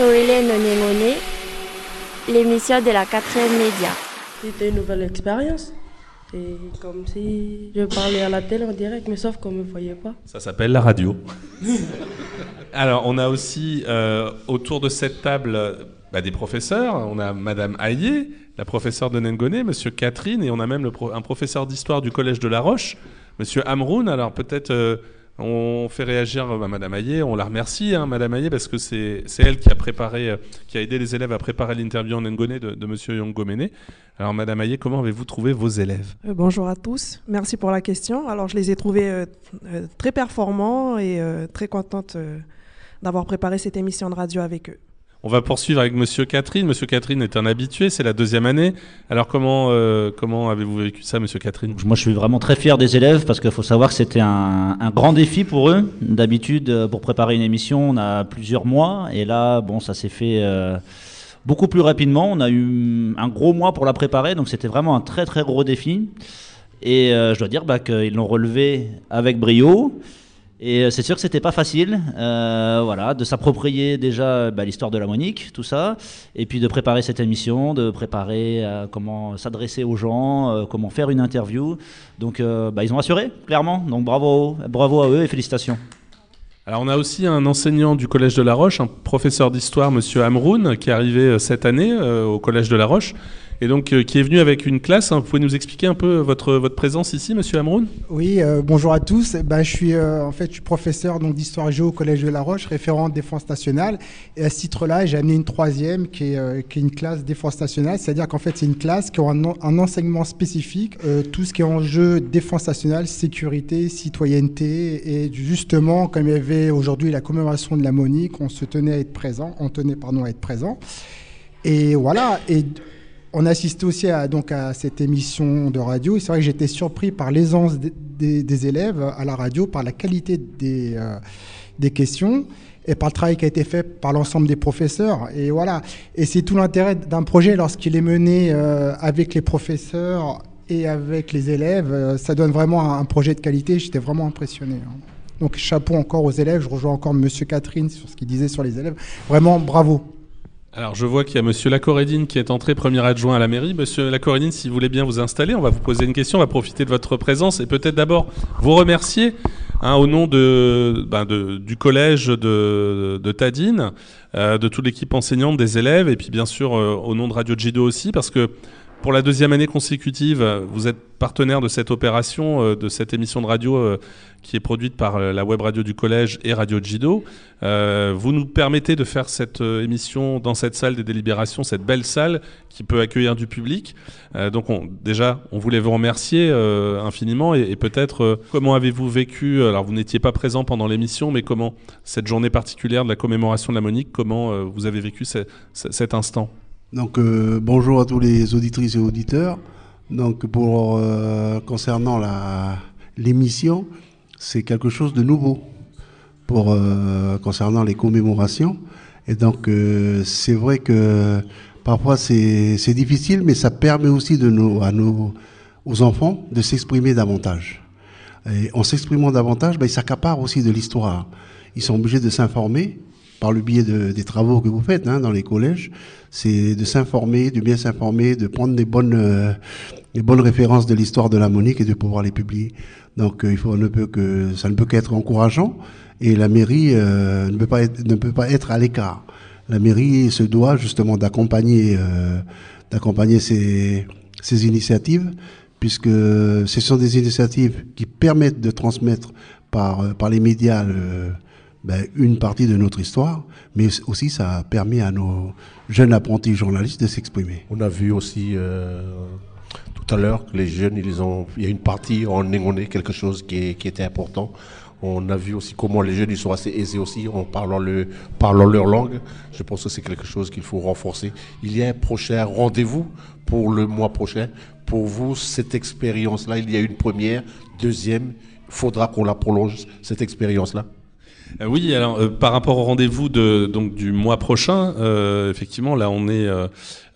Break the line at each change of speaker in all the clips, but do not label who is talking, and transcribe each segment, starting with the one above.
Otsoile no Nengone, l'émission de la quatrième média.
C'était une nouvelle expérience. C'est comme si je parlais à la télé en direct, mais sauf qu'on ne me voyait pas.
Ça s'appelle la radio. Alors, on a aussi euh, autour de cette table bah, des professeurs. On a Madame Hayé, la professeure de Nengone, Monsieur Catherine, et on a même le pro- un professeur d'histoire du Collège de La Roche, Monsieur Amroun. Alors, peut-être. euh, on fait réagir euh, Madame Hayé, on la remercie, hein, Madame Hayé, parce que c'est elle qui a préparé, euh, qui a aidé les élèves à préparer l'interview en Ngone de, de Monsieur Yongomene. Alors Madame Hayé, comment avez-vous trouvé vos élèves?
Euh, bonjour à tous, merci pour la question. Alors je les ai trouvés très performants et très contente d'avoir préparé cette émission de radio avec eux.
On va poursuivre avec Monsieur Catherine. Monsieur Catherine est un habitué, c'est la deuxième année. Alors comment euh, comment avez-vous vécu ça, Monsieur Catherine?
Moi, je suis vraiment très fier des élèves parce qu'il faut savoir que c'était un, grand défi pour eux. D'habitude, euh, pour préparer une émission, on a plusieurs mois. Et là, bon, ça s'est fait euh, beaucoup plus rapidement. On a eu un gros mois pour la préparer. Donc, c'était vraiment un très, très gros défi. Et je dois dire bah, qu'ils l'ont relevé avec brio. Et euh, c'est sûr que c'était pas facile, euh, voilà, de s'approprier déjà bah, l'histoire de la Monique, tout ça, et puis de préparer cette émission, de préparer euh, comment s'adresser aux gens, euh, comment faire une interview. Donc, euh, bah, ils ont assuré, clairement. Donc, bravo, bravo à eux et félicitations.
Alors on a aussi un enseignant du Collège de La Roche, un professeur d'histoire, Monsieur Amroun, qui est arrivé euh, cette année euh, au Collège de La Roche, et donc euh, qui est venu avec une classe. hein. Vous pouvez nous expliquer un peu votre votre présence ici, Monsieur Amroun
Oui, euh, bonjour à tous. Ben, je suis euh, en fait je suis professeur d'histoire géo au Collège de La Roche, référent défense nationale. Et à ce titre-là, j'ai amené une troisième qui est, euh, qui est une classe défense nationale, c'est-à-dire qu'en fait c'est une classe qui a un, en- un enseignement spécifique, euh, tout ce qui est enjeu défense nationale, sécurité, citoyenneté. Et justement, comme il y avait aujourd'hui la commémoration de la Monique, on se tenait à être présent, on tenait pardon à être présent. Et voilà. Et on assistait aussi à, donc, à cette émission de radio. C'est vrai que j'étais surpris par l'aisance des, élèves à la radio, par la qualité des, euh, des questions et par le travail qui a été fait par l'ensemble des professeurs. Et voilà. Et c'est tout l'intérêt d'un projet lorsqu'il est mené euh, avec les professeurs et avec les élèves. euh, ça donne vraiment un, un projet de qualité. J'étais vraiment impressionné. hein. Donc chapeau encore aux élèves. Je rejoins encore Monsieur Catherine sur ce qu'il disait sur les élèves. Vraiment bravo.
Alors je vois qu'il y a Monsieur Lacorédine qui est entré premier adjoint à la mairie. Monsieur Lacorédine, si vous voulez bien vous installer, on va vous poser une question, on va profiter de votre présence et peut-être d'abord vous remercier hein, au nom ben, de- du collège de, Tadine, euh, de toute l'équipe enseignante, des élèves et puis bien sûr euh, au nom de Radio Jido aussi parce que pour la deuxième année consécutive, vous êtes partenaire de cette opération, euh, de cette émission de radio euh, qui est produite par euh, la web radio du collège et Radio Jido. Vous nous permettez de faire cette émission dans cette salle des délibérations, cette belle salle qui peut accueillir du public. Donc on, déjà, on voulait vous remercier infiniment et, peut-être comment avez-vous vécu, alors vous n'étiez pas présent pendant l'émission, mais comment cette journée particulière de la commémoration de la Monique, comment vous avez vécu ce- ce- cet instant?
Donc euh, bonjour à tous les auditrices et auditeurs. Donc pour euh, concernant la l'émission, c'est quelque chose de nouveau pour euh, concernant les commémorations. Et donc c'est vrai que parfois c'est c'est difficile, mais ça permet aussi de nos à nos aux enfants de s'exprimer davantage. Et en s'exprimant davantage, ben, ils s'accaparent aussi de l'histoire. Ils sont obligés de s'informer par le biais de- des travaux que vous faites hein, dans les collèges. C'est de s'informer, de bien s'informer, de prendre des bonnes, euh, des bonnes références de l'histoire de la Monique et de pouvoir les publier. Donc euh, il faut, ne peut que, ça ne peut qu'être encourageant. Et la mairie euh, ne, peut pas être, ne peut pas être à l'écart. La mairie se doit justement d'accompagner euh, d'accompagner ces, ces initiatives, puisque ce sont des initiatives qui permettent de transmettre par, euh, par les médias le- ben, une partie de notre histoire, mais aussi ça permet à nos jeunes apprentis journalistes de s'exprimer.
On a vu aussi euh, tout à l'heure que les jeunes, ils ont, il y a une partie en négoné, quelque chose qui, était important. On a vu aussi comment les jeunes, ils sont assez aisés aussi en parlant, parlant leur langue. Je pense que c'est quelque chose qu'il faut renforcer. Il y a un prochain rendez-vous pour le mois prochain. Pour vous, cette expérience-là, il y a une première, deuxième. Faudra qu'on la prolonge, cette expérience-là.
Euh, oui, alors euh, par rapport au rendez-vous de donc du mois prochain, euh, effectivement, là on est,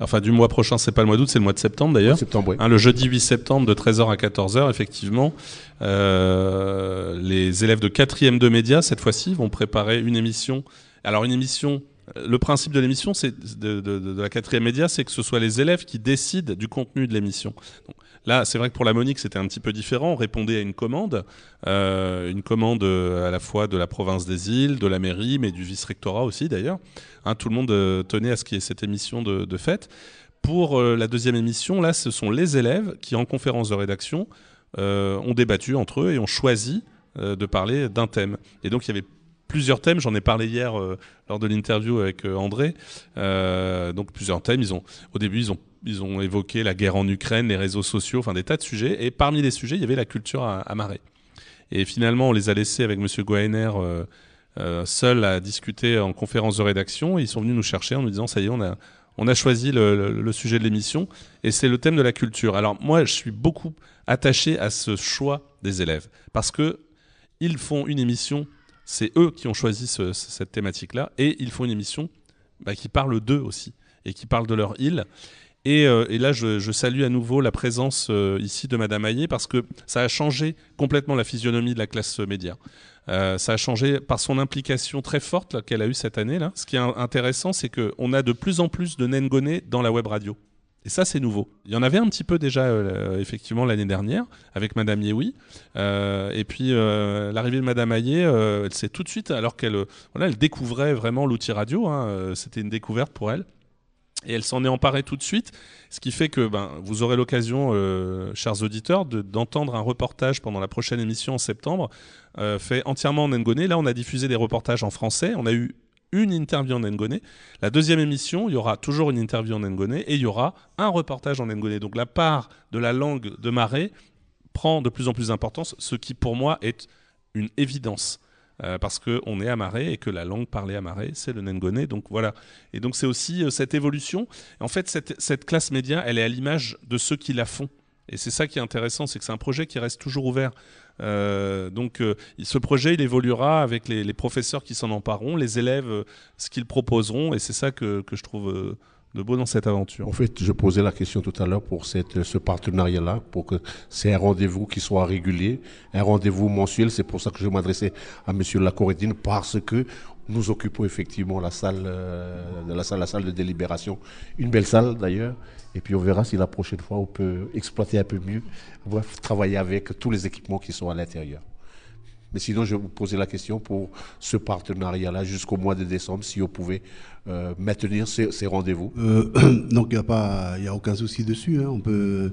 enfin du mois prochain, c'est pas le mois d'août, c'est le mois de septembre d'ailleurs.
Septembre, oui.
Hein, le jeudi 8 septembre de 13h à 14h, effectivement, les élèves de quatrième de médias cette fois-ci vont préparer une émission. Alors une émission le principe de l'émission, c'est de, de, de, la quatrième média, c'est que ce soit les élèves qui décident du contenu de l'émission. Là, c'est vrai que pour la Monique, c'était un petit peu différent. On répondait à une commande, euh, une commande à la fois de la province des îles, de la mairie, mais du vice-rectorat aussi d'ailleurs. Hein, tout le monde euh, tenait à ce qu'il y ait cette émission de, fête. Pour euh, la deuxième émission, là, ce sont les élèves qui, en conférence de rédaction, euh, ont débattu entre eux et ont choisi euh, de parler d'un thème. Et donc, il y avait plusieurs thèmes. J'en ai parlé hier euh, lors de l'interview avec euh, André. Euh, donc plusieurs thèmes. Ils ont, au début, ils ont, ils ont évoqué la guerre en Ukraine, les réseaux sociaux, enfin des tas de sujets. Et parmi les sujets, il y avait la culture à, à Marais. Et finalement, on les a laissés avec Monsieur Guainer euh, euh, seuls à discuter en conférence de rédaction. Et ils sont venus nous chercher en nous disant ça y est, on a, on a choisi le, sujet de l'émission et c'est le thème de la culture. Alors moi, je suis beaucoup attaché à ce choix des élèves parce que ils font une émission c'est eux qui ont choisi ce, cette thématique-là, et ils font une émission bah, qui parle d'eux aussi, et qui parle de leur île. Et, euh, et là, je, salue à nouveau la présence euh, ici de Madame Hayé, parce que ça a changé complètement la physionomie de la classe média. Euh, ça a changé par son implication très forte qu'elle a eue cette année. Là. Ce qui est intéressant, c'est qu'on a de plus en plus de Nengone dans la web radio. Et ça, c'est nouveau. Il y en avait un petit peu déjà, effectivement, l'année dernière, avec Madame Yewi. Et puis, l'arrivée de Madame Hayé, elle s'est tout de suite, alors qu'elle voilà, elle découvrait vraiment l'outil radio, hein, c'était une découverte pour elle. Et elle s'en est emparée tout de suite, ce qui fait que ben, vous aurez l'occasion, chers auditeurs, d'entendre un reportage pendant la prochaine émission en septembre, fait entièrement en Ngone. Là, on a diffusé des reportages en français. On a eu une interview en Ngone. La deuxième émission, il y aura toujours une interview en Ngone et il y aura un reportage en Ngone. Donc la part de la langue de Marais prend de plus en plus d'importance, ce qui pour moi est une évidence. Euh, parce qu'on est Marais et que la langue parlée Marais, c'est le Ngone. Donc voilà. Et donc c'est aussi euh, cette évolution. En fait, cette, classe média, elle est à l'image de ceux qui la font. Et c'est ça qui est intéressant, c'est que c'est un projet qui reste toujours ouvert. Euh, donc ce projet, il évoluera avec les, professeurs qui s'en empareront, les élèves, ce qu'ils proposeront, et c'est ça que, je trouve de beau dans cette aventure.
En fait, je posais la question tout à l'heure pour cette, ce partenariat-là, pour que c'est un rendez-vous qui soit régulier, un rendez-vous mensuel. C'est pour ça que je m'adressais à Monsieur Lacorédine, parce que nous occupons effectivement la salle, euh, la salle, la salle de délibération, une belle salle d'ailleurs. Et puis on verra si la prochaine fois on peut exploiter un peu mieux, travailler avec tous les équipements qui sont à l'intérieur. Mais sinon, je vais vous poser la question pour ce partenariat-là jusqu'au mois de décembre, si on pouvait euh, maintenir ces, rendez-vous.
Euh, donc il n'y a pas, a aucun souci dessus. Hein. On peut,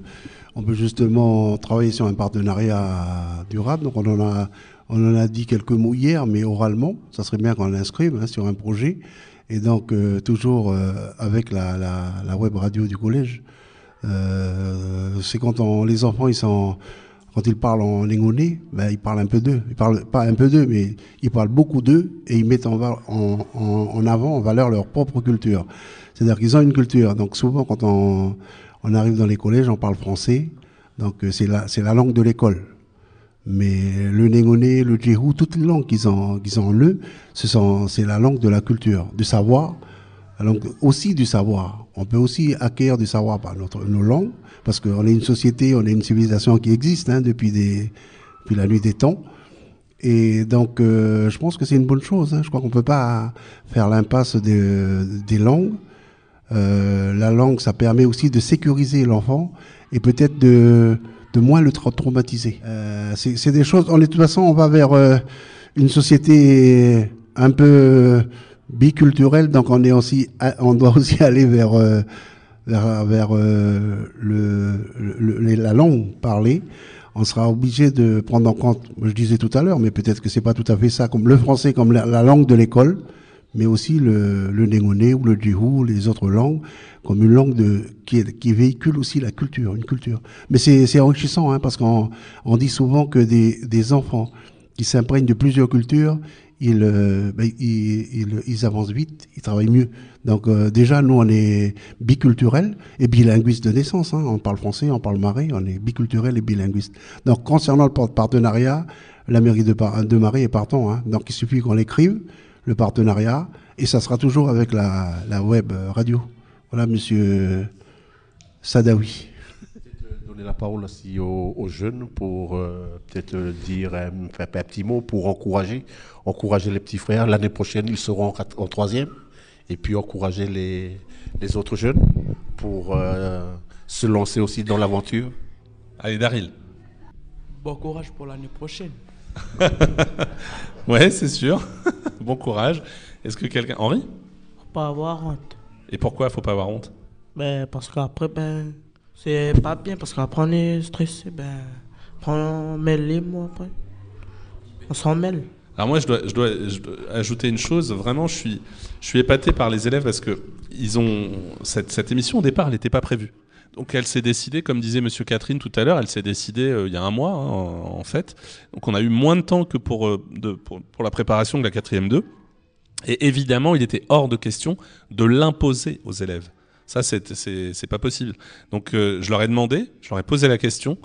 on peut justement travailler sur un partenariat durable. Donc on en a, on en a dit quelques mots hier, mais oralement, ça serait bien qu'on l'inscrive hein, sur un projet. Et donc euh, toujours avec la, web radio du collège. C'est quand on, les enfants ils sont quand ils parlent en lingonais, ben, ils parlent un peu d'eux. Ils parlent pas un peu d'eux, mais ils parlent beaucoup d'eux et ils mettent en, en, en, avant, en valeur leur propre culture. C'est-à-dire qu'ils ont une culture. Donc souvent, quand on, on arrive dans les collèges, on parle français. Donc c'est la, la langue de l'école. Mais le négoné, le djihou, toutes les langues qu'ils ont, qu'ils ont en eux, ce c'est la langue de la culture, du savoir, langue aussi du savoir. On peut aussi acquérir du savoir par notre, nos langues, parce qu'on est une société, on est une civilisation qui existe hein, depuis, des, depuis la nuit des temps. Et donc, euh, je pense que c'est une bonne chose. Hein. Je crois qu'on ne peut pas faire l'impasse des, langues. Euh, la langue, ça permet aussi de sécuriser l'enfant et peut-être de, de moins le tra traumatiser. Euh, c'est des choses. On est de toute façon, on va vers une société un peu biculturelle, donc on est aussi, on doit aussi aller vers euh, vers, vers euh, le, le, la langue parlée. On sera obligé de prendre en compte, je disais tout à l'heure, mais peut-être que c'est pas tout à fait ça, comme le français comme la, la langue de l'école, mais aussi le, le ou le djihou, les autres langues, comme une langue de, qui, qui véhicule aussi la culture, une culture. Mais c'est enrichissant, hein, parce qu'on on dit souvent que des, des enfants qui s'imprègnent de plusieurs cultures, ils, euh, ben, ils, avancent vite, ils travaillent mieux. Donc euh, déjà, nous, on est biculturel et bilinguiste de naissance. Hein. On parle français, on parle marais, on est biculturel et bilinguiste. Donc concernant le partenariat, la mairie de, Marais est partant. Hein. Donc il suffit qu'on l'écrive, le partenariat, et ça sera toujours avec la, la web radio. Voilà, monsieur Sadawi
donner la parole aussi aux, aux jeunes pour euh, peut-être dire un, un, petit mot pour encourager, encourager les petits frères. L'année prochaine, ils seront en, en troisième et puis encourager les, les autres jeunes pour euh, se lancer aussi dans l'aventure.
Allez, Daryl.
Bon courage pour l'année prochaine.
ouais, c'est sûr. bon courage. Est-ce que quelqu'un. Henri?
Faut pas avoir honte.
Et pourquoi faut pas avoir honte?
Ben, parce qu'après, ben, c'est pas bien, parce qu'après on est stressé, ben, on mêle les mots après. On s'en mêle.
Alors moi, je dois, je, dois, ajouter une chose. Vraiment, je suis, je suis épaté par les élèves parce que ils ont cette, cette émission au départ, elle n'était pas prévue. Donc elle s'est décidée, comme disait Monsieur Catherine tout à l'heure, elle s'est décidée euh, il y a un mois hein, en, en fait. Donc on a eu moins de temps que pour, euh, de, pour, pour la préparation de la quatrième 2. Et évidemment, il était hors de question de l'imposer aux élèves. Ça, c'est pas possible. Donc euh, je leur ai demandé, je leur ai posé la question.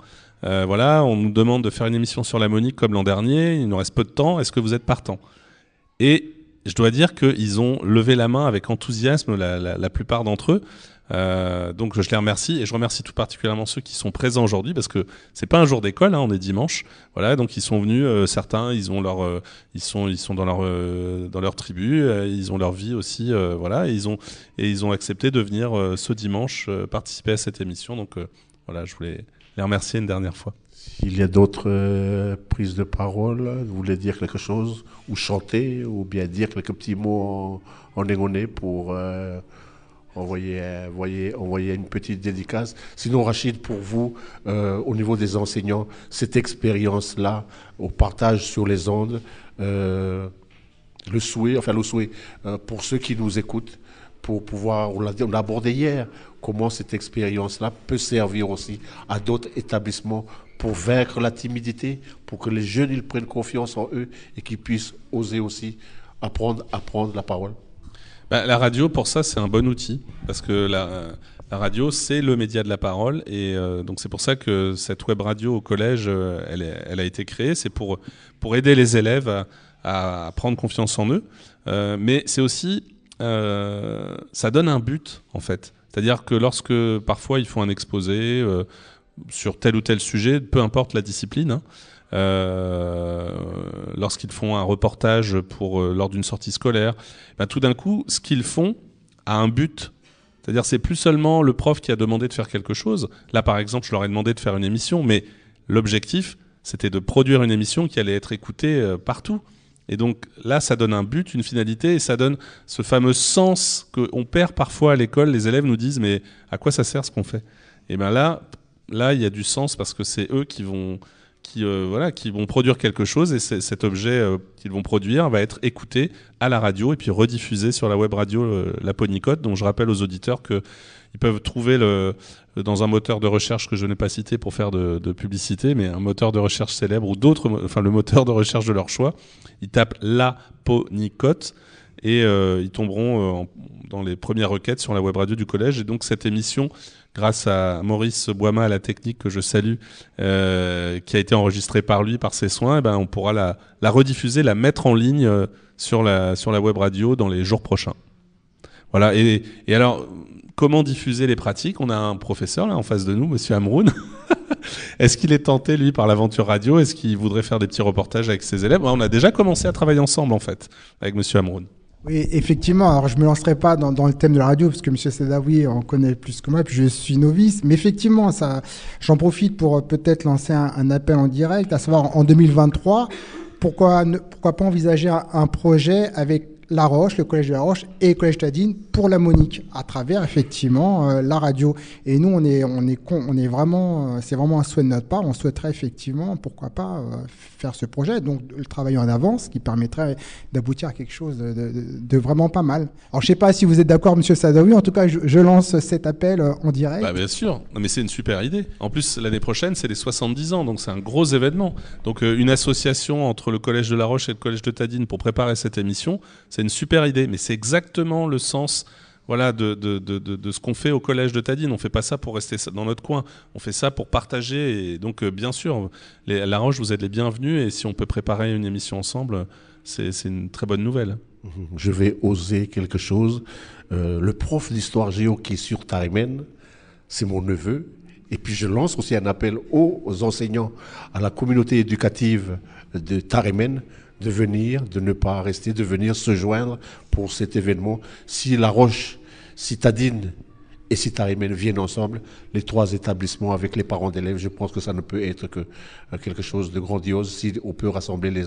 Euh, voilà, on nous demande de faire une émission sur la Monique comme l'an dernier. Il nous reste peu de temps. Est-ce que vous êtes partant Et je dois dire qu'ils ont levé la main avec enthousiasme, la plupart d'entre eux. Euh, donc je les remercie et je remercie tout particulièrement ceux qui sont présents aujourd'hui parce que c'est pas un jour d'école, hein, on est dimanche. Voilà, donc ils sont venus. euh, certains, ils ont leur, euh, ils sont, ils sont dans leur, dans leur tribu. ils ont leur vie aussi. voilà, et ils ont et ils ont accepté de venir ce dimanche participer à cette émission. Donc voilà, je voulais les remercier une dernière fois.
S'il y a d'autres prises de parole, vous voulez dire quelque chose, ou chanter, ou bien dire quelques petits mots en, en négoné pour euh, une petite dédicace. Sinon, Rachid, pour vous, euh, au niveau des enseignants, cette expérience-là, au partage sur les ondes, euh, le souhait, enfin le souhait, pour ceux qui nous écoutent, pour pouvoir, on l'a on abordé hier, comment cette expérience-là peut servir aussi à d'autres établissements pour vaincre la timidité, pour que les jeunes ils prennent confiance en eux et qu'ils puissent oser aussi apprendre, apprendre la parole.
Bah, la radio, pour ça, c'est un bon outil parce que la, radio, c'est le média de la parole et euh, donc c'est pour ça que cette web radio au collège, euh, elle, a été créée. C'est pour aider les élèves à, prendre confiance en eux, Euh, mais c'est aussi ça donne un but en fait. C'est-à-dire que lorsque parfois ils font un exposé sur tel ou tel sujet, peu importe la discipline. hein, lorsqu'ils font un reportage pour euh, lors d'une sortie scolaire, ben, tout d'un coup, ce qu'ils font a un but. C'est-à-dire, c'est plus seulement le prof qui a demandé de faire quelque chose. Là, par exemple, je leur ai demandé de faire une émission, mais l'objectif, c'était de produire une émission qui allait être écoutée euh, partout. Et donc là, ça donne un but, une finalité, et ça donne ce fameux sens qu'on perd parfois à l'école. Les élèves nous disent, mais à quoi ça sert ce qu'on fait? Et bien là, là, il y a du sens parce que c'est eux qui vont, qui, euh, voilà, qui vont produire quelque chose, et cet objet euh, qu'ils vont produire va être écouté à la radio et puis rediffusé sur la web radio euh, La Ponicote. Donc je rappelle aux auditeurs que ils peuvent trouver le, dans un moteur de recherche que je n'ai pas cité pour faire de, publicité, mais un moteur de recherche célèbre ou d'autres, enfin le moteur de recherche de leur choix. Ils tapent La Ponicote et euh, ils tomberont euh, en- dans les premières requêtes sur la web radio du collège. Et donc cette émission, grâce à Maurice Boima à la technique que je salue, euh, qui a été enregistrée par lui, par ses soins, eh ben, on pourra la, rediffuser, la mettre en ligne euh, sur la, sur la web radio dans les jours prochains. Voilà. Et, et alors, comment diffuser les pratiques? On a un professeur là en face de nous, Monsieur Amroun. Est-ce qu'il est tenté, lui, par l'aventure radio? Est-ce qu'il voudrait faire des petits reportages avec ses élèves? On a déjà commencé à travailler ensemble, en fait, avec Monsieur Amroun.
Oui, effectivement. Alors, je me lancerai pas dans, le thème de la radio parce que Monsieur Sedawi en connaît plus que moi, puis je suis novice. Mais effectivement, ça, j'en profite pour euh, peut-être lancer un, appel en direct, à savoir en 2023, pourquoi ne, pourquoi pas envisager un projet avec La Roche, le collège de La Roche et le collège Tadine pour la Monique, à travers effectivement euh, la radio. Et nous, on est, on est, con- on est vraiment, euh, c'est vraiment un souhait de notre part. On souhaiterait effectivement, pourquoi pas, euh, faire ce projet, donc le travailler en avance, qui permettrait d'aboutir à quelque chose de, vraiment pas mal. Alors, je sais pas si vous êtes d'accord, Monsieur Sadawi. En tout cas, je, lance cet appel en direct.
Bah, bien sûr, mais c'est une super idée. En plus, l'année prochaine, c'est les 70 ans, donc c'est un gros événement. Donc, une association entre le Collège de La Roche et le Collège de Tadine pour préparer cette émission, c'est une super idée. Mais c'est exactement le sens voilà, de, ce qu'on fait au Collège de Tadine. On fait pas ça pour rester dans notre coin, on fait ça pour partager. Et donc, euh, bien sûr, les, La Roche, vous êtes les bienvenus. Et si on peut préparer une émission ensemble, c'est une très bonne nouvelle.
Je vais oser quelque chose. Euh, le prof d'histoire géo qui est sur Tarimen, c'est mon neveu. Et puis je lance aussi un appel aux enseignants, à la communauté éducative de Tarimen, de venir, de ne pas rester, de venir se joindre pour cet événement. Si La Roche, si Tadine et si Tarimène viennent ensemble, les trois établissements avec les parents d'élèves, je pense que ça ne peut être que euh, quelque chose de grandiose si on peut rassembler les,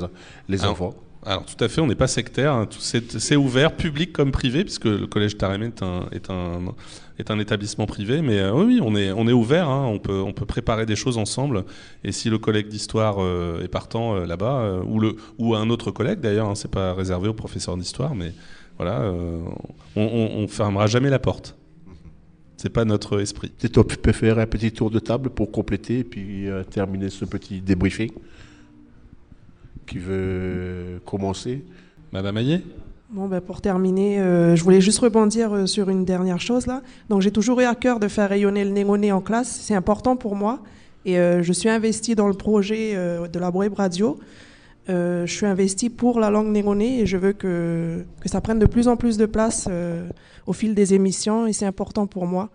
les
Alors,
enfants.
Alors tout à fait, on n'est pas sectaire, hein, c'est ouvert, public comme privé, puisque le collège Tarémé est un, est un, établissement privé, mais euh, oui, on est, on est ouvert, hein, on, peut, on peut préparer des choses ensemble, et si le collègue d'histoire euh, est partant euh, là-bas, ou, le, ou un autre collègue d'ailleurs, hein, c'est pas réservé aux professeurs d'histoire, mais voilà, on, on, fermera jamais la porte. C'est pas notre esprit.
Peut-être peut faire un petit tour de table pour compléter et puis terminer ce petit débriefing? Qui veut commencer
Madame Ayé
Bon, ben, pour terminer, euh, je voulais juste rebondir euh, sur une dernière chose là. Donc, j'ai toujours eu à cœur de faire rayonner le Négoné en classe. C'est important pour moi. Et euh, je suis investie dans le projet euh, de la web radio. Euh, je suis investie pour la langue négoné et je veux que, que ça prenne de plus en plus de place euh, au fil des émissions et c'est important pour moi.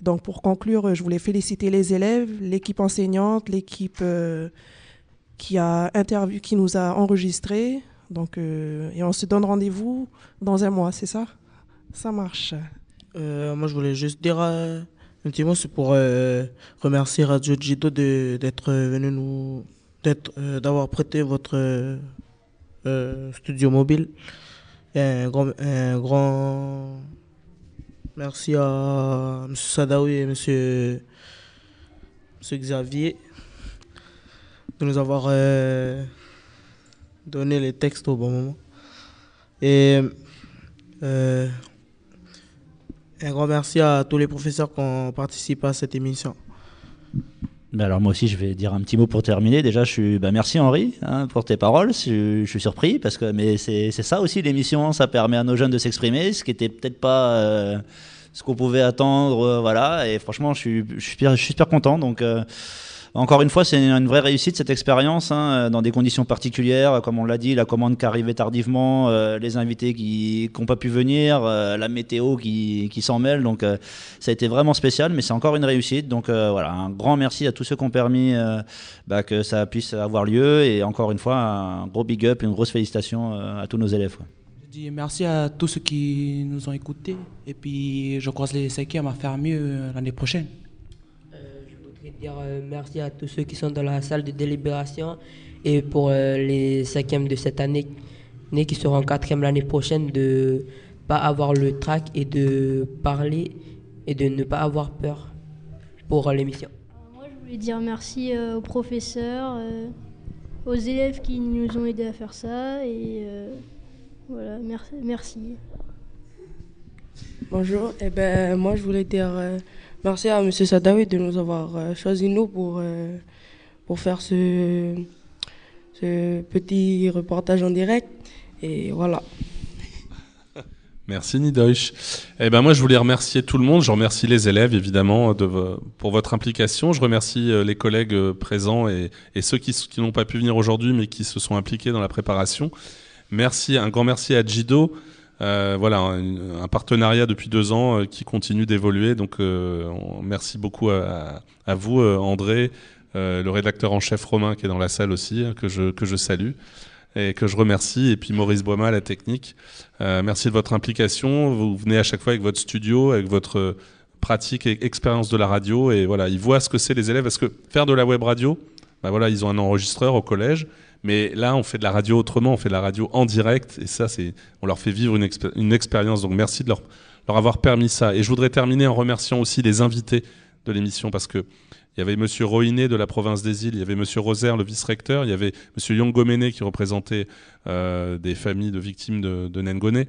Donc, pour conclure, je voulais féliciter les élèves, l'équipe enseignante, l'équipe euh, qui a interview, qui nous a enregistrés. Donc, euh, et on se donne rendez-vous dans un mois, c'est ça? Ça marche.
Euh, moi, je voulais juste dire euh, un petit mot, c'est pour remercier Radio Jido d'être venu nous, d'avoir prêté votre studio mobile. Un grand, un grand merci à M. Sadawi et M. Monsieur Xavier de nous avoir euh, donné les textes au bon moment. Et euh, un grand merci à tous les professeurs qui ont participé à cette émission.
Ben alors moi aussi je vais dire un petit mot pour terminer. Déjà je suis ben merci Henri hein, pour tes paroles. Je, suis surpris parce que mais c'est ça aussi l'émission, ça permet à nos jeunes de s'exprimer, ce qui était peut-être pas euh, ce qu'on pouvait attendre, voilà. Et franchement je suis je suis super, content. Donc encore une fois, c'est une vraie réussite cette expérience, hein, dans des conditions particulières, comme on l'a dit, la commande qui arrivait tardivement, euh, les invités qui n'ont pas pu venir, euh, la météo qui, s'en mêle. Donc euh, ça a été vraiment spécial, mais c'est encore une réussite. Donc euh, voilà, un grand merci à tous ceux qui ont permis euh, bah, que ça puisse avoir lieu. Et encore une fois, un gros big up, une grosse félicitation euh, à tous nos élèves.
Je dis merci à tous ceux qui nous ont écoutés. Et puis, je croise les cinquièmes à faire mieux euh, l'année prochaine.
Dire euh, merci à tous ceux qui sont dans la salle de délibération et pour euh, les cinquièmes de cette année qui seront en quatrième l'année prochaine de pas avoir le trac et de parler et de ne pas avoir peur pour l'émission.
Moi, je voulais dire merci euh, aux professeurs, aux élèves qui nous ont aidés à faire ça. Et voilà, merci.
Bonjour, eh ben, moi je voulais dire euh, merci à M. Sadawi de nous avoir euh, choisi nous pour, euh, pour faire ce, ce petit reportage en direct. Et voilà.
Merci Nidoich. Eh ben moi je voulais remercier tout le monde. Je remercie les élèves évidemment pour votre implication. Je remercie les collègues présents et, ceux qui, qui n'ont pas pu venir aujourd'hui mais qui se sont impliqués dans la préparation. Merci, un grand merci à Jido. Euh, voilà, un, partenariat depuis deux ans euh, qui continue d'évoluer. Donc euh, merci beaucoup à, vous André, le rédacteur en chef Romain qui est dans la salle aussi que je que je salue et que je remercie. Et puis Maurice Boima, la technique. Merci de votre implication. Vous venez à chaque fois avec votre studio, avec votre pratique et expérience de la radio. Et voilà, ils voient ce que c'est les élèves. Parce que faire de la web radio, bah voilà, ils ont un enregistreur au collège. Mais là, on fait de la radio autrement. On fait de la radio en direct. Et ça, c'est, on leur fait vivre une, expé- une expérience. Donc merci de leur, avoir permis ça. Et je voudrais terminer en remerciant aussi les invités de l'émission parce que il y avait Monsieur Roiné de la province des îles, il y avait Monsieur Rosaire, le vice-recteur, il y avait Monsieur Yongomene qui représentait euh, des familles de victimes de, de Nengone.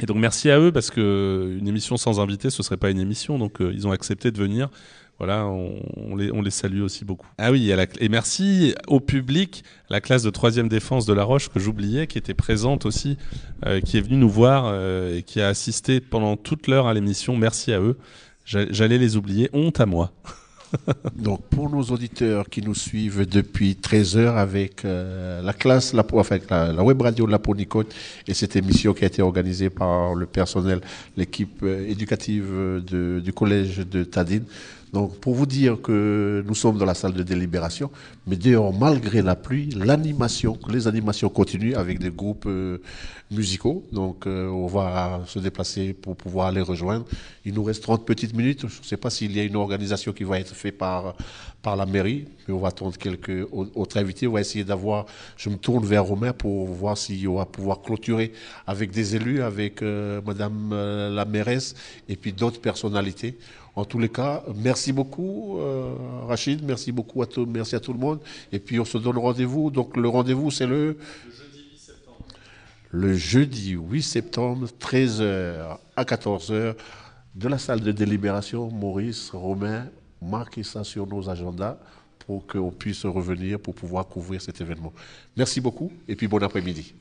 Et donc merci à eux parce que une émission sans invité, ce serait pas une émission. Donc euh, ils ont accepté de venir. Voilà, on, on les, on les salue aussi beaucoup. Ah oui, la- et merci au public, la classe de troisième défense de La Roche que j'oubliais, qui était présente aussi, euh, qui est venue nous voir euh, et qui a assisté pendant toute l'heure à l'émission. Merci à eux. J'a- J'allais les oublier. Honte à moi.
Donc, pour nos auditeurs qui nous suivent depuis 13 heures avec euh, la classe, la, enfin, la, la web radio de la Ponicote et cette émission qui a été organisée par le personnel, l'équipe euh, éducative de- du collège de Tadine, Donc, pour vous dire que nous sommes dans la salle de délibération, mais d'ailleurs, malgré la pluie, l'animation, les animations continuent avec des groupes euh, musicaux. Donc, euh, on va se déplacer pour pouvoir les rejoindre. Il nous reste 30 petites minutes. Je ne sais pas s'il y a une organisation qui va être faite par, par la mairie, mais on va attendre quelques autres invités. On va essayer d'avoir. Je me tourne vers Romain pour voir si on va pouvoir clôturer avec des élus, avec euh, Madame euh, la mairesse et puis d'autres personnalités. En tous les cas, merci beaucoup, euh, Rachid. Merci beaucoup à tout, merci à tout le monde. Et puis on se donne rendez-vous. Donc le rendez-vous, c'est le le jeudi 8 septembre, 13h à 14h, de la salle de délibération. Maurice, Romain, marquez ça sur nos agendas pour qu'on puisse revenir pour pouvoir couvrir cet événement. Merci beaucoup et puis bon après-midi.